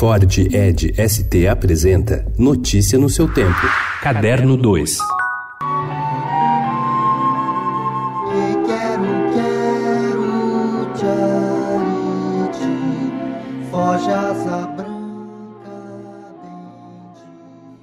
Ford Ed ST apresenta Notícia no seu tempo. Caderno 2.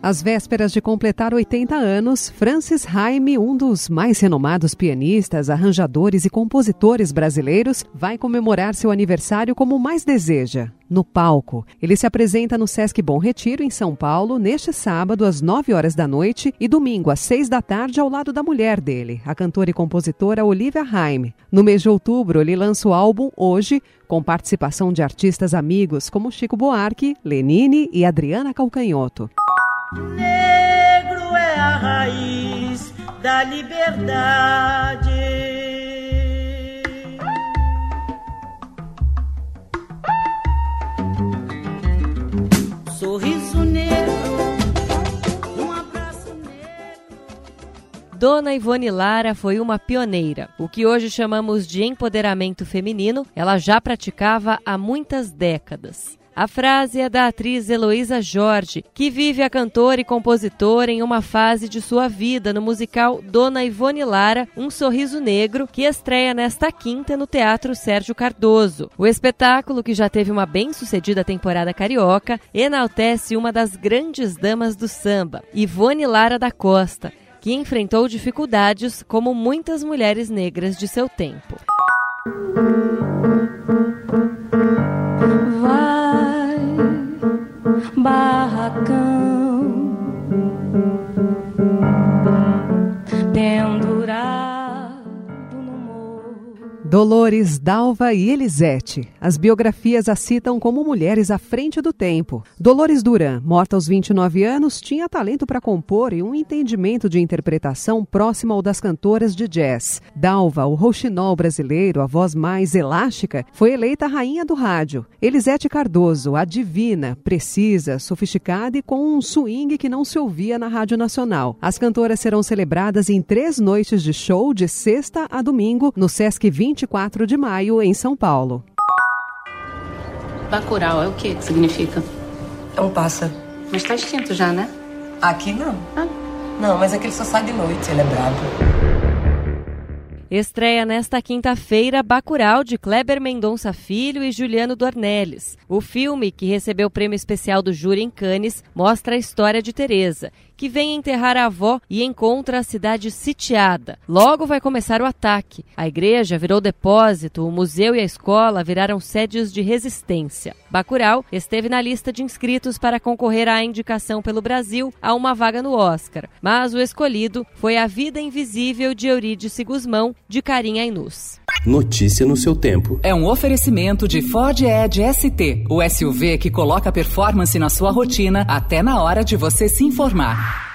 Às vésperas de completar 80 anos, Francis Haime, um dos mais renomados pianistas, arranjadores e compositores brasileiros, vai comemorar seu aniversário como mais deseja, no palco. Ele se apresenta no Sesc Bom Retiro, em São Paulo, neste sábado, às 9 horas da noite, e domingo, às 6 da tarde, ao lado da mulher dele, a cantora e compositora Olivia Haime. No mês de outubro, ele lança o álbum Hoje, com participação de artistas amigos como Chico Buarque, Lenine e Adriana Calcanhoto. Negro é a raiz da liberdade. Dona Ivone Lara foi uma pioneira. O que hoje chamamos de empoderamento feminino, ela já praticava há muitas décadas. A frase é da atriz Heloísa Jorge, que vive a cantora e compositora em uma fase de sua vida no musical Dona Ivone Lara, Um Sorriso Negro, que estreia nesta quinta no Teatro Sérgio Cardoso. O espetáculo, que já teve uma bem-sucedida temporada carioca, enaltece uma das grandes damas do samba, Ivone Lara da Costa, que enfrentou dificuldades como muitas mulheres negras de seu tempo. barracão Dolores, Dalva e Elisete. As biografias a citam como mulheres à frente do tempo. Dolores Duran, morta aos 29 anos, tinha talento para compor e um entendimento de interpretação próximo ao das cantoras de jazz. Dalva, o rouxinol brasileiro, a voz mais elástica, foi eleita rainha do rádio. Elisete Cardoso, a divina, precisa, sofisticada e com um swing que não se ouvia na Rádio Nacional. As cantoras serão celebradas em três noites de show de sexta a domingo no Sesc 24 de maio, em São Paulo. Bacurau é o que que significa? É um pássaro. Mas tá extinto já, né? Aqui não. Ah. Não, mas aquele só sai de noite, ele é brabo. Estreia nesta quinta-feira Bacurau de Kleber Mendonça Filho e Juliano Dornelles. O filme, que recebeu o prêmio especial do júri em Cannes, mostra a história de Teresa, que vem enterrar a avó e encontra a cidade sitiada. Logo vai começar o ataque. A igreja virou depósito, o museu e a escola viraram sedes de resistência. Bacurau esteve na lista de inscritos para concorrer à indicação pelo Brasil a uma vaga no Oscar, mas o escolhido foi A Vida Invisível de Eurídice Guzmão, de Carinha Inus. Notícia no seu tempo. É um oferecimento de Ford Edge ST, o SUV que coloca performance na sua rotina até na hora de você se informar.